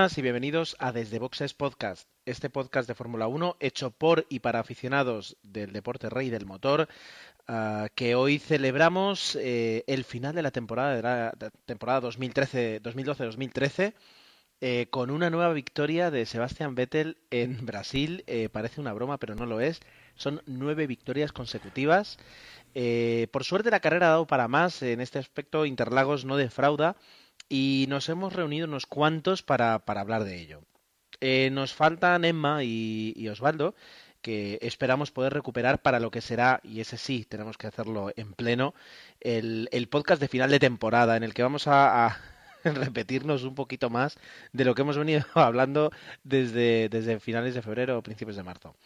buenas y bienvenidos a Desde Boxes Podcast, este podcast de Fórmula 1 hecho por y para aficionados del deporte rey del motor, uh, que hoy celebramos eh, el final de la temporada de la temporada 2012-2013 eh, con una nueva victoria de Sebastian Vettel en Brasil. Eh, parece una broma, pero no lo es. Son nueve victorias consecutivas. Por suerte la carrera ha dado para más. En este aspecto Interlagos no defrauda y nos hemos reunido unos cuantos para, para hablar de ello. Eh, nos faltan Emma y, Osvaldo, que esperamos poder recuperar para lo que será, y ese sí, tenemos que hacerlo en pleno, el, el podcast de final de temporada, en el que vamos a, a repetirnos un poquito más de lo que hemos venido hablando desde, desde finales de febrero o principios de marzo.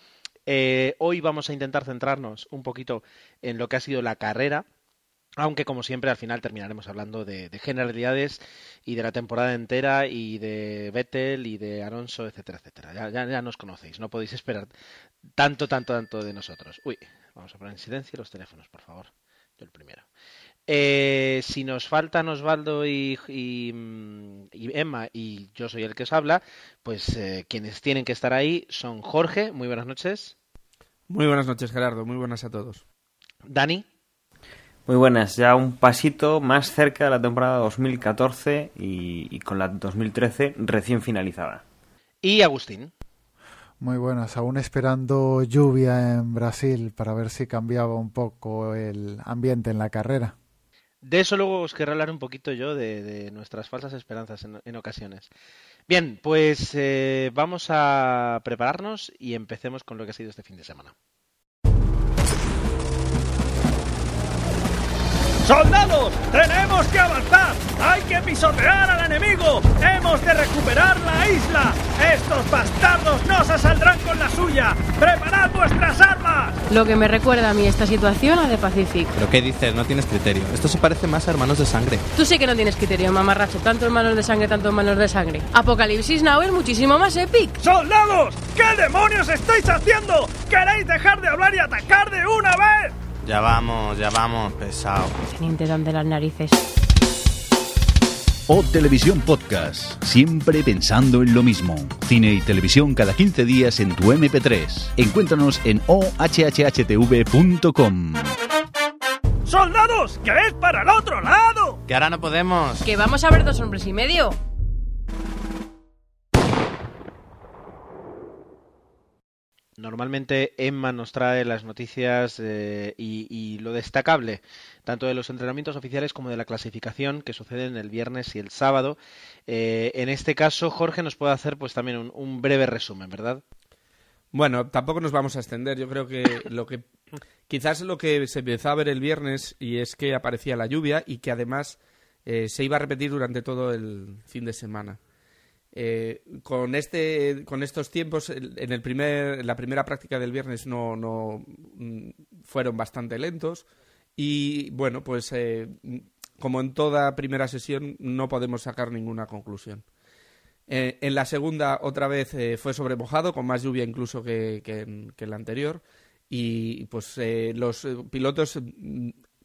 Eh, hoy vamos a intentar centrarnos un poquito en lo que ha sido la carrera, aunque como siempre al final terminaremos hablando de, de, generalidades y de la temporada entera y de Vettel y de Alonso, etcétera, etcétera. Ya, ya, ya, nos conocéis, no podéis esperar tanto, tanto, tanto de nosotros. Uy, vamos a poner en silencio los teléfonos, por favor. Yo el primero. Eh, si nos faltan Osvaldo y, y, y, Emma y yo soy el que os habla, pues eh, quienes tienen que estar ahí son Jorge, muy buenas noches. Muy buenas noches, Gerardo, muy buenas a todos. Dani. Muy buenas, ya un pasito más cerca de la temporada 2014 y, y, con la 2013 recién finalizada. Y Agustín. Muy buenas, aún esperando lluvia en Brasil para ver si cambiaba un poco el ambiente en la carrera. De eso luego os querré hablar un poquito yo, de, de nuestras falsas esperanzas en, en ocasiones. Bien, pues eh, vamos a prepararnos y empecemos con lo que ha sido este fin de semana. ¡Soldados! ¡Tenemos que avanzar! ¡Hay que pisotear al enemigo! ¡Hemos de recuperar la isla! ¡Estos bastardos no se saldrán con la suya! ¡Preparad vuestras armas! Lo que me recuerda a mí esta situación a The Pacific. ¿Pero qué dices? No tienes criterio. Esto se parece más a Hermanos de Sangre. Tú sí que no tienes criterio, mamarracho. Tanto Hermanos de Sangre, tanto Hermanos de Sangre. Apocalipsis Now es muchísimo más epic. ¡Soldados! ¿Qué demonios estáis haciendo? ¿Queréis dejar de hablar y atacar de una vez? Ya vamos, ya vamos, pesado. Teniente de las narices. O Televisión Podcast, siempre pensando en lo mismo. Cine y televisión cada 15 días en tu MP3. Encuéntranos en ohhhtv.com. ¡Soldados! ¡Que es para el otro lado! Que ahora no podemos. Que vamos a ver dos hombres y medio. Normalmente Emma nos trae las noticias eh, y, lo destacable, tanto de los entrenamientos oficiales como de la clasificación que suceden el viernes y el sábado. Eh, en este caso, Jorge nos puede hacer pues también un, un, breve resumen, ¿verdad? Bueno, tampoco nos vamos a extender. Yo creo que lo que quizás lo que se empezó a ver el viernes y es que aparecía la lluvia y que además eh, se iba a repetir durante todo el fin de semana. Eh, con este con estos tiempos en el primer la primera práctica del viernes no, no fueron bastante lentos. Y bueno pues eh, como en toda primera sesión no podemos sacar ninguna conclusión. Eh, en la segunda otra vez fue sobre mojado con más lluvia incluso que, que, en, la anterior. Y pues los pilotos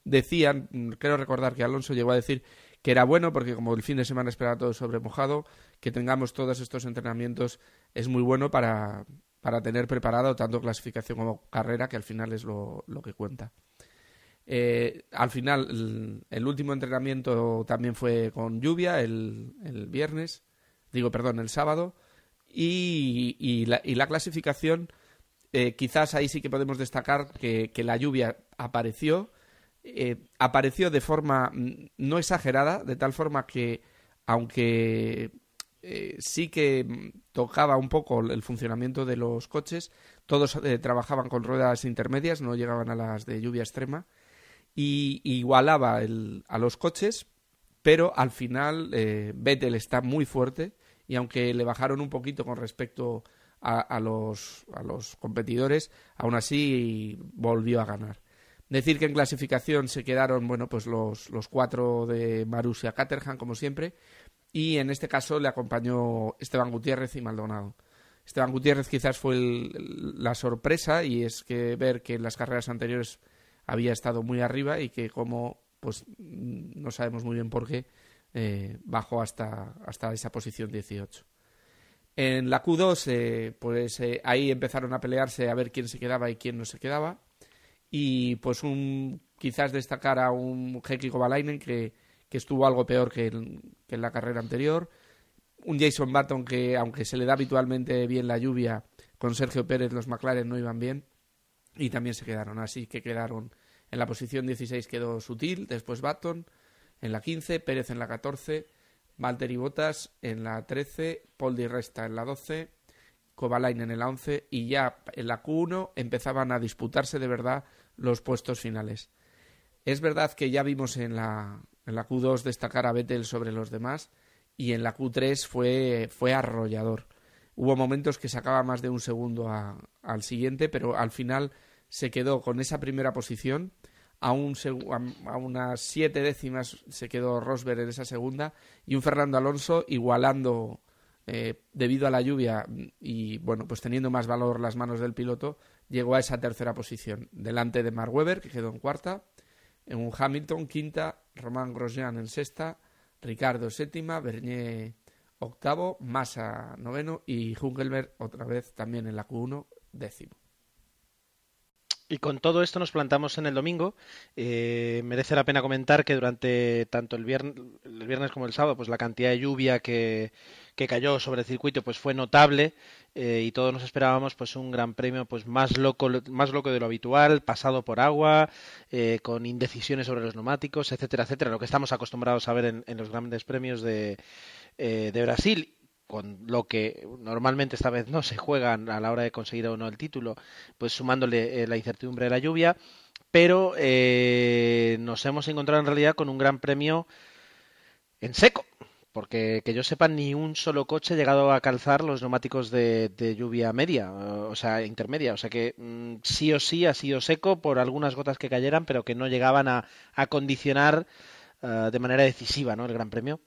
decían creo recordar que Alonso llegó a decir que era bueno porque como el fin de semana esperaba todo sobre mojado, que tengamos todos estos entrenamientos es muy bueno para, para tener preparado tanto clasificación como carrera, que al final es lo, lo que cuenta. Eh, al final, el, último entrenamiento también fue con lluvia el, el viernes, digo, perdón, el sábado, y, y, la, y la, clasificación, eh, quizás ahí sí que podemos destacar que, que la lluvia apareció, eh, apareció de forma no exagerada, de tal forma que, aunque eh, sí que tocaba un poco el funcionamiento de los coches, todos eh, trabajaban con ruedas intermedias, no llegaban a las de lluvia extrema, y igualaba el, a los coches, pero al final eh, Vettel está muy fuerte, y aunque le bajaron un poquito con respecto a, a, los, a los competidores, aún así volvió a ganar. Decir que en clasificación se quedaron, bueno, pues los, los cuatro de Marussia Caterham, como siempre, y en este caso le acompañó Esteban Gutiérrez y Maldonado. Esteban Gutiérrez quizás fue la sorpresa y es que ver que en las carreras anteriores había estado muy arriba y que como pues no sabemos muy bien por qué eh, bajó hasta, hasta esa posición 18. En la Q2 eh, pues eh, ahí empezaron a pelearse a ver quién se quedaba y quién no se quedaba y pues un quizás destacar a un Heikki Kovalainen que, que estuvo algo peor que que en la carrera anterior un Jason Button que, aunque se le da habitualmente bien la lluvia, con Sergio Pérez los McLaren no iban bien y también se quedaron. Así que quedaron en la posición 16 quedó Sutil, después Button en la 15, Pérez en la 14, Valtteri Bottas en la 13, Paul Di Resta en la 12, Kovalainen en la 11 y ya en la Q1 empezaban a disputarse de verdad los puestos finales. Es verdad que ya vimos en la, en la Q2 destacar a Vettel sobre los demás, y en la Q3 fue, fue arrollador. Hubo momentos que sacaba más de un segundo al siguiente, pero al final se quedó con esa primera posición. A, un, a, unas siete décimas se quedó Rosberg en esa segunda y un Fernando Alonso igualando eh, debido a la lluvia y bueno pues teniendo más valor las manos del piloto llegó a esa tercera posición delante de Mark Webber que quedó en cuarta en un Hamilton quinta Román Grosjean en sexta Ricardo séptima, Bernier octavo, Massa noveno y Hunkelberg otra vez también en la Q1 décimo. Y con todo esto nos plantamos en el domingo. Eh, merece la pena comentar que durante tanto el viernes, como el sábado, pues la cantidad de lluvia que, cayó sobre el circuito pues fue notable eh, y todos nos esperábamos pues un gran premio pues más loco más loco de lo habitual pasado por agua eh, con indecisiones sobre los neumáticos etcétera etcétera lo que estamos acostumbrados a ver en, los grandes premios de, eh, de Brasil con lo que normalmente esta vez no se juegan a la hora de conseguir o no el título, pues sumándole la incertidumbre de la lluvia, pero nos hemos encontrado en realidad con un gran premio en seco, porque que yo sepa ni un solo coche ha llegado a calzar los neumáticos de, lluvia media, o sea, intermedia, o sea que mm, sí o sí ha sido seco por algunas gotas que cayeran, pero que no llegaban a, condicionar eh, de manera decisiva ¿no? el Gran Premio.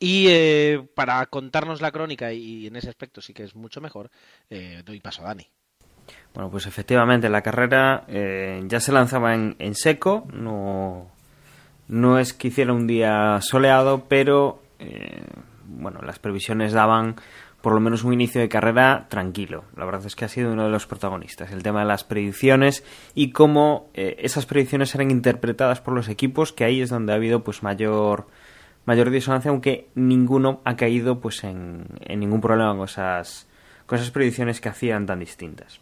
Y eh, para contarnos la crónica, y en ese aspecto sí que es mucho mejor, eh, doy paso a Dani. Bueno, pues efectivamente la carrera ya se lanzaba en, en seco, no, no es que hiciera un día soleado, pero eh, bueno, las previsiones daban por lo menos un inicio de carrera tranquilo. La verdad es que ha sido uno de los protagonistas. El tema de las predicciones y cómo eh, esas predicciones eran interpretadas por los equipos, que ahí es donde ha habido pues mayor mayor disonancia, aunque ninguno ha caído pues en, en ningún problema con esas, con esas predicciones que hacían tan distintas.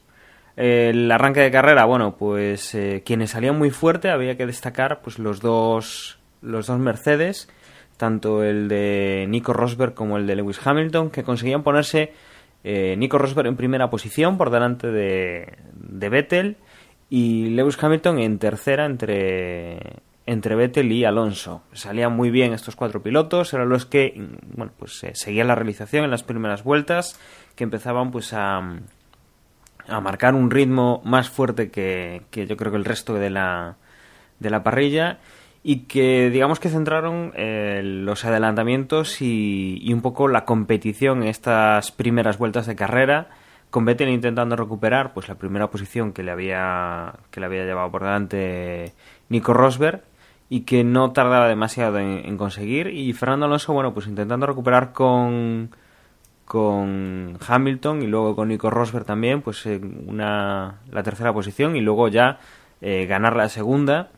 El arranque de carrera, bueno, pues eh, quienes salían muy fuerte había que destacar pues los dos los dos Mercedes, tanto el de Nico Rosberg como el de Lewis Hamilton, que conseguían ponerse eh, Nico Rosberg en primera posición por delante de, de Vettel y Lewis Hamilton en tercera entre entre Vettel y Alonso. Salían muy bien estos cuatro pilotos, eran los que bueno, pues eh, seguían la realización en las primeras vueltas, que empezaban pues a a marcar un ritmo más fuerte que, yo creo que el resto de la, de la parrilla y que digamos que centraron eh, los adelantamientos y, un poco la competición en estas primeras vueltas de carrera con Vettel intentando recuperar pues la primera posición que le había que le había llevado por delante Nico Rosberg y que no tardaba demasiado en, conseguir y Fernando Alonso bueno pues intentando recuperar con con Hamilton y luego con Nico Rosberg también, pues una, la tercera posición y luego ya eh, ganar la segunda.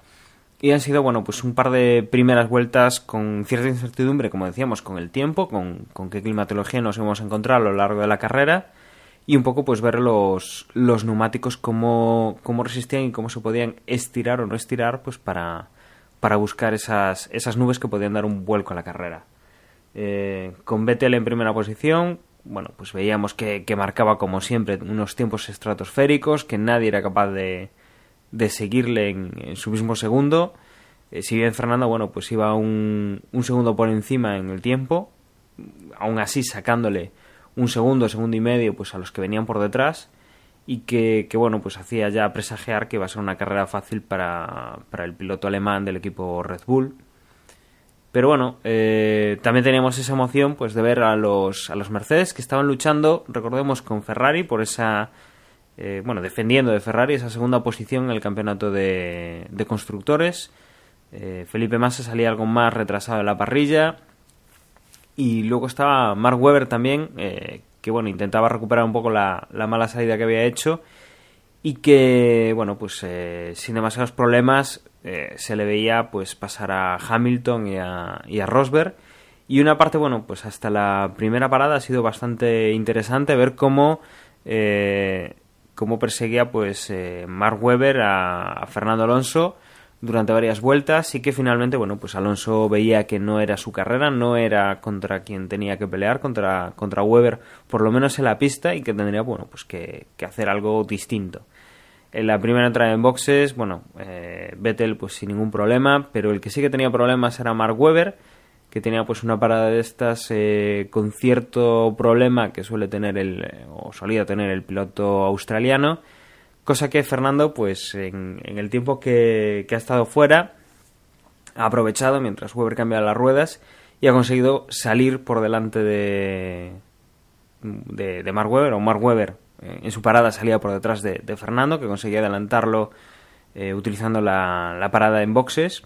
Y han sido, bueno, pues un par de primeras vueltas con cierta incertidumbre, como decíamos, con el tiempo, con, con qué climatología nos hemos encontrado a lo largo de la carrera y un poco pues ver los, los neumáticos cómo, cómo resistían y cómo se podían estirar o no estirar pues para, para buscar esas, esas nubes que podían dar un vuelco a la carrera. Eh, con Vettel en primera posición, bueno, pues veíamos que, marcaba como siempre unos tiempos estratosféricos, que nadie era capaz de, de seguirle en, su mismo segundo. Eh, si bien Fernando, bueno, pues iba un, un segundo por encima en el tiempo, aún así sacándole un segundo, segundo y medio, pues a los que venían por detrás. Y que, que, bueno, pues hacía ya presagiar que iba a ser una carrera fácil para, para el piloto alemán del equipo Red Bull. Pero bueno, eh, también teníamos esa emoción pues de ver a los, a los Mercedes que estaban luchando, recordemos, con Ferrari por esa, eh, bueno, defendiendo de Ferrari esa segunda posición en el campeonato de, de constructores. Eh, Felipe Massa salía algo más retrasado en la parrilla. Y luego estaba Mark Webber también, eh, que bueno, intentaba recuperar un poco la, la, mala salida que había hecho. Y que, bueno, pues eh, sin demasiados problemas eh, se le veía pues pasar a Hamilton y a, y a, Rosberg. Y una parte, bueno, pues hasta la primera parada ha sido bastante interesante ver cómo, eh, cómo perseguía pues eh, Mark Webber a, a, Fernando Alonso durante varias vueltas y que finalmente, bueno, pues Alonso veía que no era su carrera, no era contra quien tenía que pelear, contra, contra Webber, por lo menos en la pista y que tendría, bueno, pues que, que hacer algo distinto. En la primera entrada en boxes, bueno, eh, Vettel pues sin ningún problema, pero el que sí que tenía problemas era Mark Webber, que tenía pues una parada de estas eh, con cierto problema que suele tener el, o solía tener el piloto australiano, cosa que Fernando pues en, en el tiempo que, ha estado fuera ha aprovechado mientras Webber cambiaba las ruedas y ha conseguido salir por delante de, de, Mark Webber, o Mark Webber en su parada salía por detrás de, de Fernando, que conseguía adelantarlo eh, utilizando la, la, parada en boxes.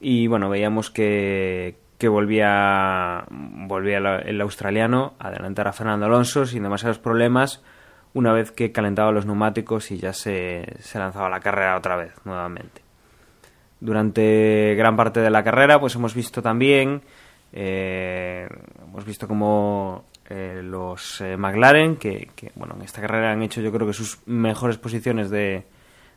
Y bueno, veíamos que, que volvía, volvía el australiano a adelantar a Fernando Alonso sin demasiados problemas una vez que calentaba los neumáticos y ya se, se lanzaba la carrera otra vez, nuevamente. Durante gran parte de la carrera, pues hemos visto también, eh, hemos visto como eh, los eh, McLaren, que, bueno, en esta carrera han hecho yo creo que sus mejores posiciones de,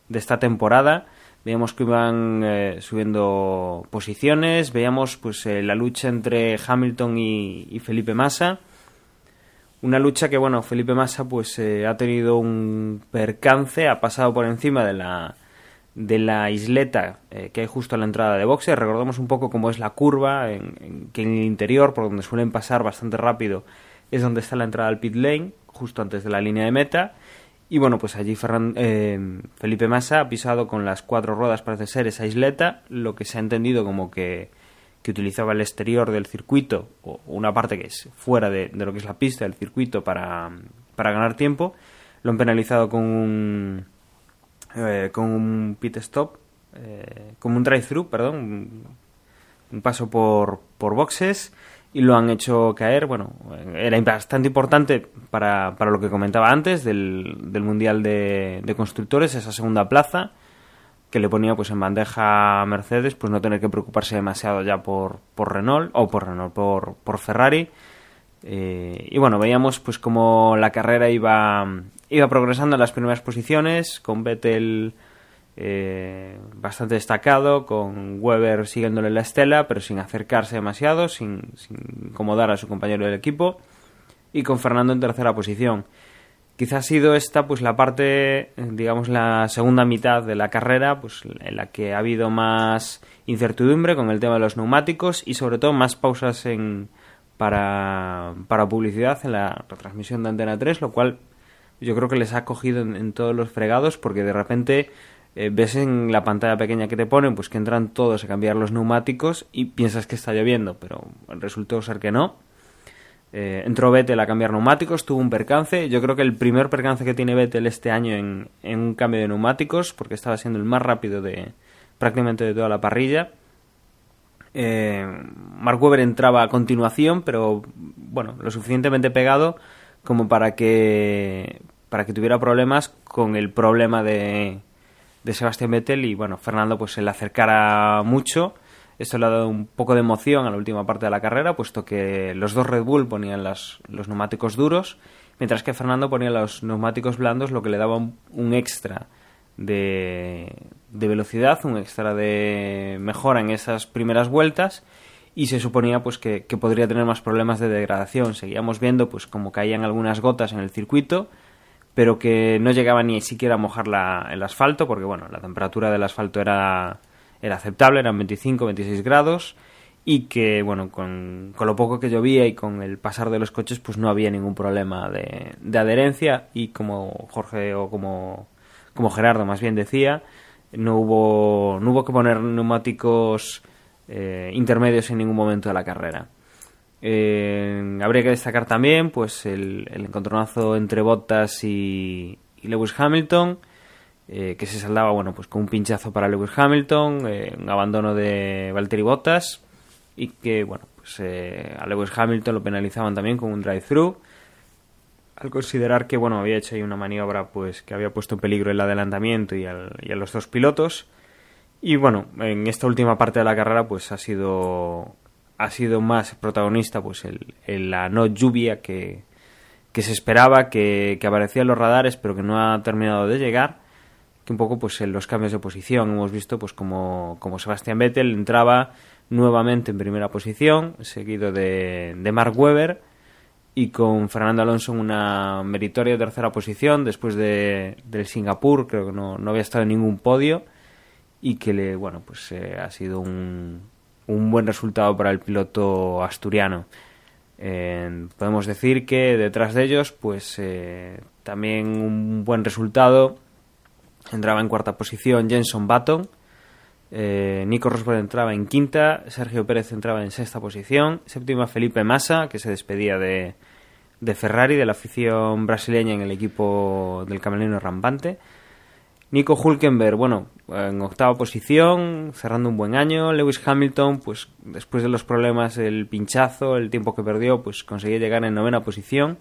de esta temporada. Veíamos que iban eh, subiendo posiciones, veíamos pues eh, la lucha entre Hamilton y, Felipe Massa. Una lucha que, bueno, Felipe Massa pues eh, ha tenido un percance, ha pasado por encima de la, de la isleta eh, que hay justo a la entrada de boxe. Recordemos un poco cómo es la curva, en, que en el interior, por donde suelen pasar bastante rápido, es donde está la entrada al pit lane, justo antes de la línea de meta. Y bueno, pues allí eh, Felipe Massa ha pisado con las cuatro ruedas, parece ser, esa isleta, lo que se ha entendido como que, que utilizaba el exterior del circuito, o una parte que es fuera de, lo que es la pista del circuito para, para ganar tiempo. Lo han penalizado con un, eh, con un pit stop, eh, como un drive-thru, perdón, un, paso por, por boxes y lo han hecho caer. Bueno, era bastante importante para, para lo que comentaba antes del, del Mundial de, Constructores, esa segunda plaza que le ponía pues en bandeja a Mercedes, pues no tener que preocuparse demasiado ya por, por Renault, o por Renault, por, por Ferrari. Eh, y bueno, veíamos pues como la carrera iba, iba progresando en las primeras posiciones, con Vettel eh, bastante destacado, con Weber siguiéndole la estela, pero sin acercarse demasiado, sin, sin, incomodar a su compañero del equipo, y con Fernando en tercera posición. Quizá ha sido esta pues la parte, digamos la segunda mitad de la carrera, pues en la que ha habido más incertidumbre con el tema de los neumáticos y sobre todo más pausas en, para, para publicidad en la retransmisión de Antena 3, lo cual yo creo que les ha cogido en, todos los fregados porque de repente eh, ves en la pantalla pequeña que te ponen pues que entran todos a cambiar los neumáticos y piensas que está lloviendo, pero resultó ser que no. Eh, entró Vettel a cambiar neumáticos, tuvo un percance. Yo creo que el primer percance que tiene Vettel este año en, en un cambio de neumáticos, porque estaba siendo el más rápido de prácticamente de toda la parrilla. Eh, Mark Webber entraba a continuación, pero bueno, lo suficientemente pegado como para que para que tuviera problemas con el problema de, de Sebastián Vettel y bueno, Fernando pues se le acercara mucho. Esto le ha dado un poco de emoción a la última parte de la carrera, puesto que los dos Red Bull ponían los neumáticos duros, mientras que Fernando ponía los neumáticos blandos, lo que le daba un, un extra de, de, velocidad, un extra de mejora en esas primeras vueltas y se suponía pues que, que podría tener más problemas de degradación. Seguíamos viendo pues como caían algunas gotas en el circuito, pero que no llegaba ni siquiera a mojar la, el asfalto, porque bueno, la temperatura del asfalto era, era aceptable, eran 25, 26 grados, y que, bueno, con, con, lo poco que llovía y con el pasar de los coches, pues no había ningún problema de, de adherencia y como Jorge o como, como Gerardo más bien decía, no hubo, no hubo que poner neumáticos eh, intermedios en ningún momento de la carrera. Eh, habría que destacar también pues el, el encontronazo entre Bottas y, y Lewis Hamilton, eh, que se saldaba bueno pues con un pinchazo para Lewis Hamilton, eh, un abandono de Valtteri Bottas y que bueno pues eh, a Lewis Hamilton lo penalizaban también con un drive-thru. Al considerar que bueno había hecho ahí una maniobra pues que había puesto en peligro el adelantamiento y, a los dos pilotos. Y bueno en esta última parte de la carrera pues ha sido ha sido más protagonista pues el la no lluvia que, que se esperaba que, que aparecía en los radares pero que no ha terminado de llegar que un poco pues en los cambios de posición hemos visto pues como, como Sebastián Vettel entraba nuevamente en primera posición seguido de, de Mark Webber y con Fernando Alonso en una meritoria tercera posición después de, del Singapur, creo que no, no, había estado en ningún podio y que le, bueno, pues eh, ha sido un, un, buen resultado para el piloto asturiano. Podemos decir que detrás de ellos, pues eh, también un buen resultado. Entraba en cuarta posición Jenson Button, eh, Nico Rosberg entraba en quinta, Sergio Pérez entraba en sexta posición, séptima Felipe Massa, que se despedía de, de Ferrari, de la afición brasileña en el equipo del camerino rampante. Nico Hulkenberg, bueno, en octava posición, cerrando un buen año. Lewis Hamilton, pues después de los problemas, el pinchazo, el tiempo que perdió, pues conseguía llegar en novena posición.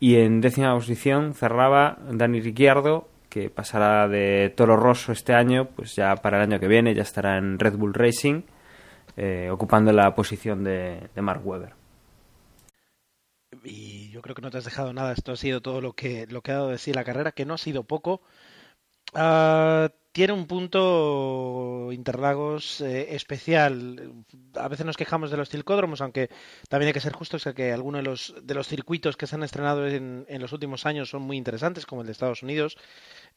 Y en décima posición cerraba Dani Ricciardo, que pasará de Toro Rosso este año, pues ya para el año que viene ya estará en Red Bull Racing, eh, ocupando la posición de, Mark Webber. Y yo creo que no te has dejado nada, esto ha sido todo lo que, lo que ha dado de sí la carrera, que no ha sido poco. Uh, tiene un punto Interlagos eh, especial. A veces nos quejamos de los circódromos, aunque también hay que ser justos que algunos de los, de los circuitos que se han estrenado en, en, los últimos años son muy interesantes, como el de Estados Unidos.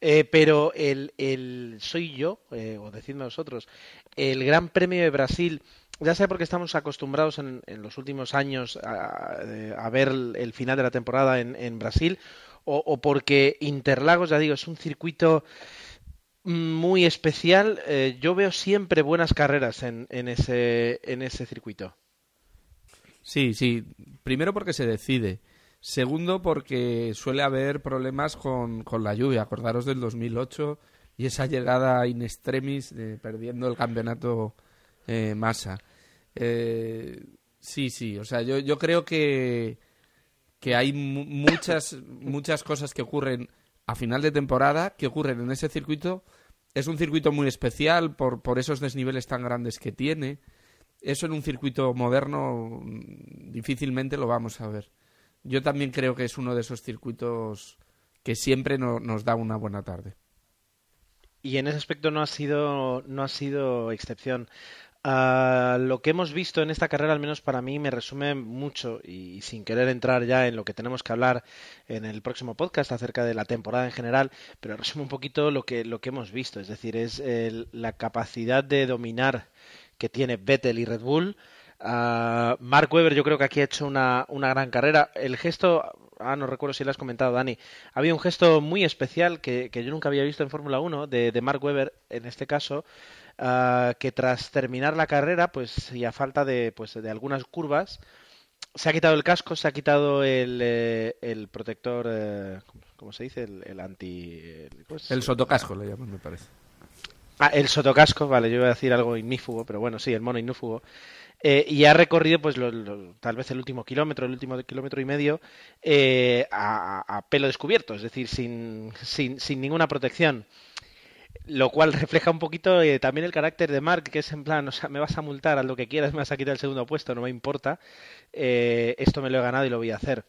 Eh, pero el, el, soy yo, eh, o decidme vosotros, el Gran Premio de Brasil, ya sé porque estamos acostumbrados en, en los últimos años a, ver el final de la temporada en, en Brasil, o porque Interlagos, ya digo, es un circuito muy especial. Eh, yo veo siempre buenas carreras en, en, ese, en ese circuito. Sí, sí. Primero porque se decide. Segundo porque suele haber problemas con, con la lluvia. Acordaros del 2008 y esa llegada in extremis perdiendo el campeonato eh, Massa. Eh, sí, sí. O sea, yo, yo creo que, que hay muchas, muchas cosas que ocurren a final de temporada que ocurren en ese circuito. Es un circuito muy especial por, por esos desniveles tan grandes que tiene. Eso en un circuito moderno mm, difícilmente lo vamos a ver. Yo también creo que es uno de esos circuitos que siempre no, nos da una buena tarde. Y en ese aspecto no ha sido, no ha sido excepción. Uh, lo que hemos visto en esta carrera, al menos para mí, me resume mucho y sin querer entrar ya en lo que tenemos que hablar en el próximo podcast acerca de la temporada en general, pero resume un poquito lo que, lo que hemos visto. Es decir, es el, la capacidad de dominar que tiene Vettel y Red Bull. Uh, Mark Webber yo creo que aquí ha hecho una, una gran carrera. El gesto, ah, no recuerdo si lo has comentado, Dani, había un gesto muy especial que, que yo nunca había visto en Fórmula 1 de, de Mark Webber, en este caso, uh, que tras terminar la carrera, pues y a falta de, pues, de algunas curvas, se ha quitado el casco, se ha quitado el, eh, el protector, eh, ¿cómo se dice? El, el anti... El, pues, el sotocasco le llaman, me parece. Ah, el sotocasco, vale, yo iba a decir algo ignífugo, pero bueno, sí, el mono ignífugo. Eh, y ha recorrido, pues, lo, lo, tal vez el último kilómetro, el último kilómetro y medio, eh, a, pelo descubierto, es decir, sin, sin, sin ninguna protección lo cual refleja un poquito eh, también el carácter de Mark, que es en plan, o sea, me vas a multar a lo que quieras, me vas a quitar el segundo puesto, no me importa, eh, esto me lo he ganado y lo voy a hacer.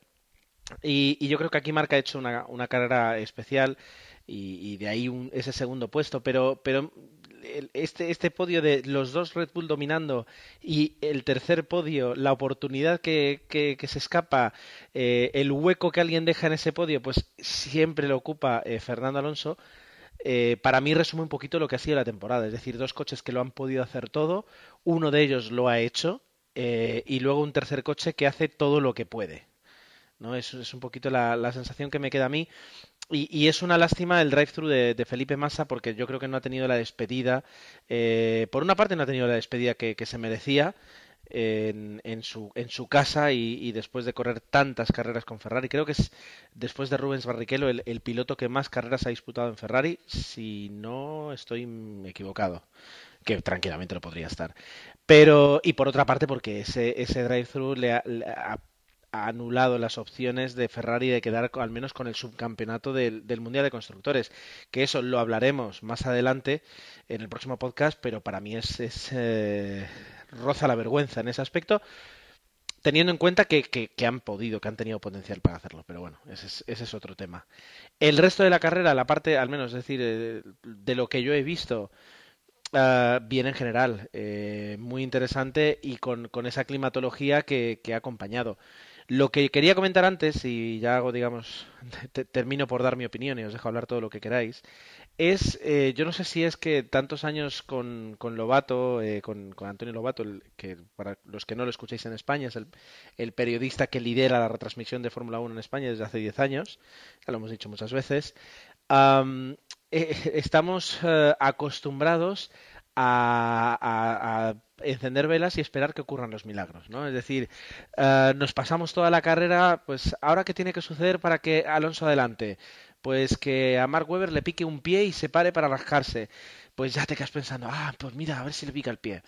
Y, y yo creo que aquí Mark ha hecho una, una carrera especial y, y de ahí un, ese segundo puesto, pero, pero este, este podio de los dos Red Bull dominando y el tercer podio, la oportunidad que, que, que se escapa, eh, el hueco que alguien deja en ese podio, pues siempre lo ocupa eh, Fernando Alonso eh, para mí resume un poquito lo que ha sido la temporada. Es decir, dos coches que lo han podido hacer todo, uno de ellos lo ha hecho eh, y luego un tercer coche que hace todo lo que puede. ¿no? Es, es un poquito la, la sensación que me queda a mí. Y, y, es una lástima el drive-thru de, de, Felipe Massa porque yo creo que no ha tenido la despedida. Eh, por una parte, no ha tenido la despedida que, se merecía en, en, su, en su casa y, después de correr tantas carreras con Ferrari. Creo que es, después de Rubens Barrichello, el, el piloto que más carreras ha disputado en Ferrari, si no estoy equivocado que tranquilamente lo podría estar. Pero, y por otra parte, porque ese, ese drive-thru le, le ha, anulado las opciones de Ferrari de quedar al menos con el subcampeonato del, Mundial de Constructores. Que eso lo hablaremos más adelante en el próximo podcast, pero para mí es, es eh, roza la vergüenza en ese aspecto, teniendo en cuenta que, que, han podido, que han tenido potencial para hacerlo. Pero bueno, ese es, ese es otro tema. El resto de la carrera, la parte, al menos, es decir, eh, de lo que yo he visto, Uh, bien en general, eh, muy interesante y con, con esa climatología que, ha acompañado. Lo que quería comentar antes, y ya hago, digamos, te, termino por dar mi opinión y os dejo hablar todo lo que queráis, es, eh, yo no sé si es que tantos años con, con Lobato, eh, con, con, Antonio Lobato, que para los que no lo escuchéis en España, es el, periodista que lidera la retransmisión de Fórmula 1 en España desde hace 10 años, ya lo hemos dicho muchas veces, um, eh, estamos uh, acostumbrados a, encender velas y esperar que ocurran los milagros, ¿no? Es decir, uh, nos pasamos toda la carrera, pues ahora qué tiene que suceder para que Alonso adelante, pues que a Mark Webber le pique un pie y se pare para rascarse. Pues ya te quedas pensando, ah, pues mira, a ver si le pica el pie.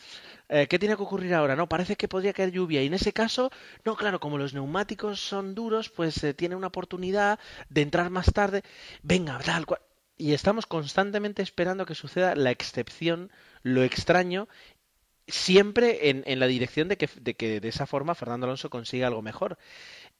Eh, ¿Qué tiene que ocurrir ahora? No, parece que podría caer lluvia. Y en ese caso, no, claro, como los neumáticos son duros, pues eh, tiene una oportunidad de entrar más tarde. Venga, tal cual y estamos constantemente esperando que suceda la excepción, lo extraño, siempre en, en la dirección de que, de que, de esa forma Fernando Alonso consiga algo mejor.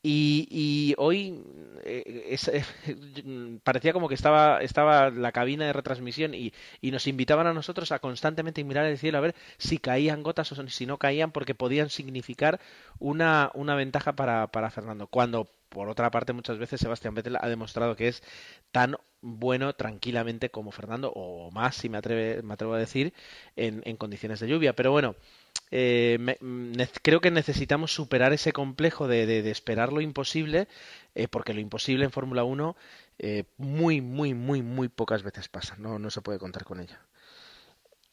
Y, y hoy eh, eh, parecía como que estaba, estaba la cabina de retransmisión y, y, nos invitaban a nosotros a constantemente mirar el cielo a ver si caían gotas o si no caían porque podían significar una, una ventaja para, para Fernando. Cuando por otra parte, muchas veces Sebastián Vettel ha demostrado que es tan bueno tranquilamente como Fernando, o más, si me, atreve, me atrevo a decir, en, en condiciones de lluvia. Pero bueno, eh, me, creo que necesitamos superar ese complejo de, esperar lo imposible, eh, porque lo imposible en Fórmula 1 eh, muy, muy, muy, muy pocas veces pasa. No, no se puede contar con ella.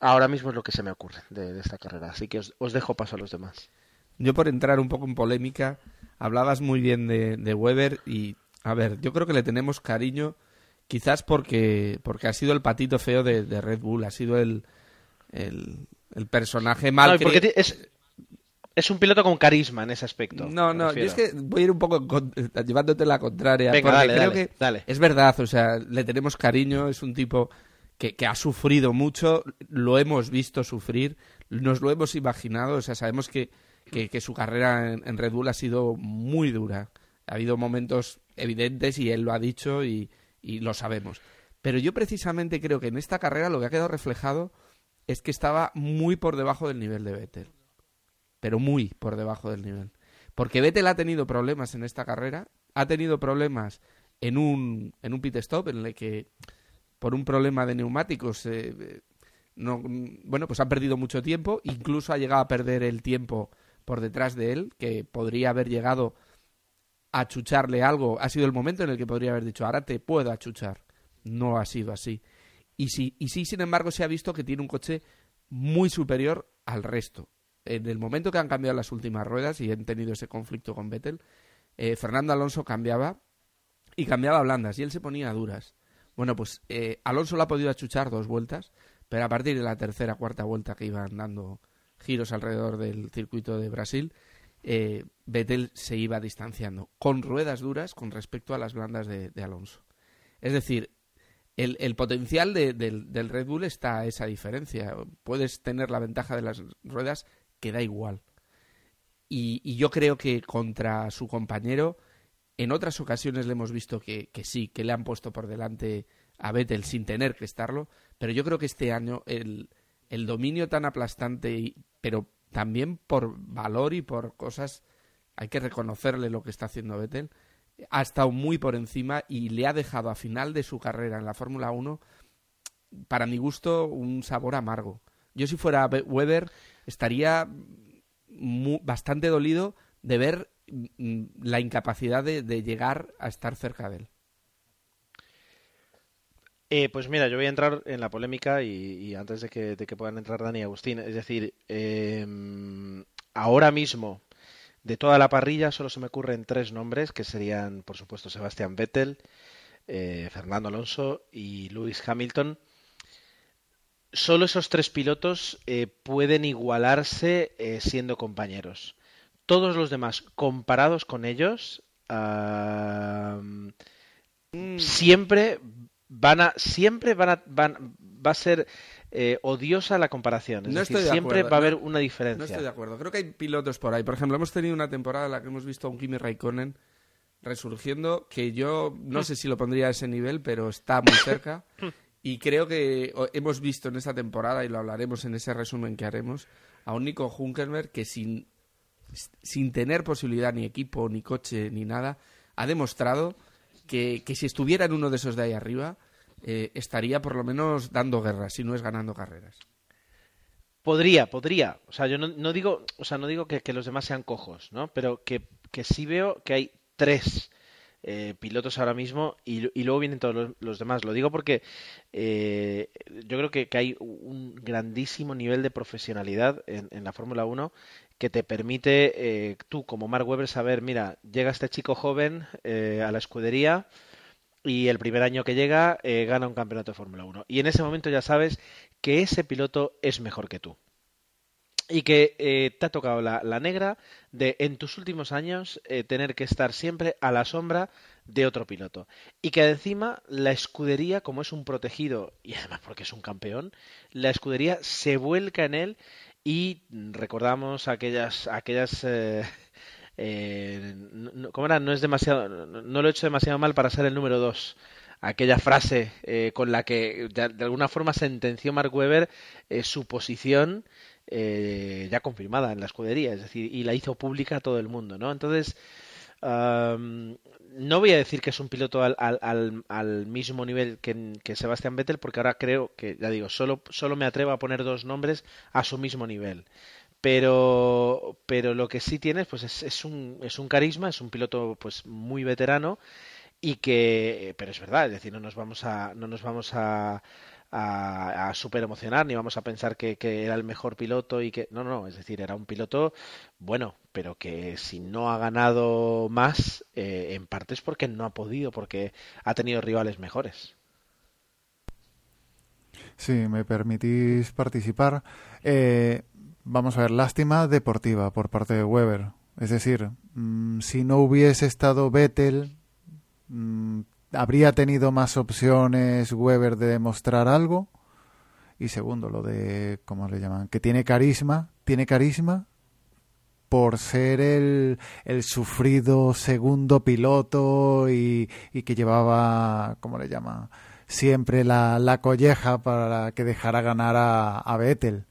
Ahora mismo es lo que se me ocurre de, esta carrera, así que os, dejo paso a los demás. Yo por entrar un poco en polémica, hablabas muy bien de, Weber y, a ver, yo creo que le tenemos cariño quizás porque, porque ha sido el patito feo de, Red Bull, ha sido el, el personaje mal... No, porque es, es un piloto con carisma en ese aspecto. No, no, yo es que voy a ir un poco con, llevándote la contraria. Venga, porque dale, creo dale, que dale. es verdad, o sea, le tenemos cariño, es un tipo que, que ha sufrido mucho, lo hemos visto sufrir, nos lo hemos imaginado, o sea, sabemos que que, que su carrera en, en, Red Bull ha sido muy dura. Ha habido momentos evidentes y él lo ha dicho y, y, lo sabemos. Pero yo precisamente creo que en esta carrera lo que ha quedado reflejado es que estaba muy por debajo del nivel de Vettel. Pero muy por debajo del nivel. Porque Vettel ha tenido problemas en esta carrera, ha tenido problemas en un, en un pit stop en el que por un problema de neumáticos eh, no, bueno, pues ha perdido mucho tiempo, incluso ha llegado a perder el tiempo por detrás de él, que podría haber llegado a achucharle algo. Ha sido el momento en el que podría haber dicho, ahora te puedo achuchar. No ha sido así. Y sí, y sí, sin embargo, se ha visto que tiene un coche muy superior al resto. En el momento que han cambiado las últimas ruedas y han tenido ese conflicto con Vettel, eh, Fernando Alonso cambiaba y cambiaba blandas y él se ponía a duras. Bueno, pues eh, Alonso lo ha podido achuchar dos vueltas, pero a partir de la tercera, cuarta vuelta que iban dando giros alrededor del circuito de Brasil, eh, Vettel se iba distanciando con ruedas duras con respecto a las blandas de Alonso. Es decir, el, el potencial de, de, del Red Bull está a esa diferencia. Puedes tener la ventaja de las ruedas que da igual. Y, y yo creo que contra su compañero, en otras ocasiones le hemos visto que, que sí, que le han puesto por delante a Vettel sin tener que estarlo, pero yo creo que este año el, el dominio tan aplastante, y, pero también por valor y por cosas, hay que reconocerle lo que está haciendo Vettel, ha estado muy por encima y le ha dejado a final de su carrera en la Fórmula 1 para mi gusto, un sabor amargo. Yo si fuera Weber estaría bastante dolido de ver mm, la incapacidad de, llegar a estar cerca de él. Eh, pues mira, yo voy a entrar en la polémica y, antes de que, puedan entrar Dani y Agustín, es decir, em, ahora mismo de toda la parrilla solo se me ocurren tres nombres que serían, por supuesto, Sebastián Vettel, eh, Fernando Alonso y Lewis Hamilton solo esos tres pilotos eh, pueden igualarse eh, siendo compañeros. Todos los demás, comparados con ellos, mm. siempre van a, siempre van a, van, va a ser eh, odiosa la comparación. Es decir, siempre va a haber una diferencia. No estoy de acuerdo. Creo que hay pilotos por ahí. Por ejemplo, hemos tenido una temporada en la que hemos visto a un Kimi Raikkonen resurgiendo, que yo no sé si lo pondría a ese nivel, pero está muy cerca. Y creo que hemos visto en esta temporada, y lo hablaremos en ese resumen que haremos, a un Nico Hunkerberg que sin, sin tener posibilidad ni equipo, ni coche, ni nada, ha demostrado que, que si estuviera en uno de esos de ahí arriba, eh, estaría por lo menos dando guerras, si no es ganando carreras. Podría, podría. O sea, yo no, no digo, o sea, no digo que, que, los demás sean cojos, ¿no? Pero que, que sí veo que hay tres eh, pilotos ahora mismo y, luego vienen todos los, demás. Lo digo porque eh, yo creo que, hay un grandísimo nivel de profesionalidad en, la Fórmula 1 que te permite eh, tú como Mark Webber saber, mira, llega este chico joven a la escudería y el primer año que llega gana un campeonato de Fórmula 1. Y en ese momento ya sabes que ese piloto es mejor que tú y que eh, te ha tocado la, negra de en tus últimos años eh, tener que estar siempre a la sombra de otro piloto y que encima la escudería como es un protegido y además porque es un campeón la escudería se vuelca en él y recordamos aquellas aquellas eh, ¿cómo era? no es demasiado no, lo he hecho demasiado mal para ser el número dos aquella frase con la que de, alguna forma sentenció Mark Webber su posición eh, ya confirmada en la escudería, es decir, y la hizo pública a todo el mundo, ¿no? Entonces, no voy a decir que es un piloto al, al, al mismo nivel que, que, Sebastián Vettel, porque ahora creo que, ya digo, solo, solo me atrevo a poner dos nombres a su mismo nivel. Pero, pero lo que sí tienes, pues es, es, un, es un carisma, es un piloto pues muy veterano y que, pero es verdad, es decir, no nos vamos a, no nos vamos a, a, emocionar, ni vamos a pensar que, era el mejor piloto y que. No, no, es decir, era un piloto bueno, pero que si no ha ganado más, eh, en parte es porque no ha podido, porque ha tenido rivales mejores. Sí, me permitís participar. Eh, vamos a ver, lástima deportiva por parte de Weber. Es decir, mm, si no hubiese estado Vettel, mm, habría tenido más opciones Weber de demostrar algo. Y segundo, lo de, ¿cómo le llaman? Que tiene carisma, tiene carisma por ser el, el sufrido segundo piloto y, y, que llevaba, ¿cómo le llaman? Siempre la, la colleja para que dejara ganar a, a Vettel.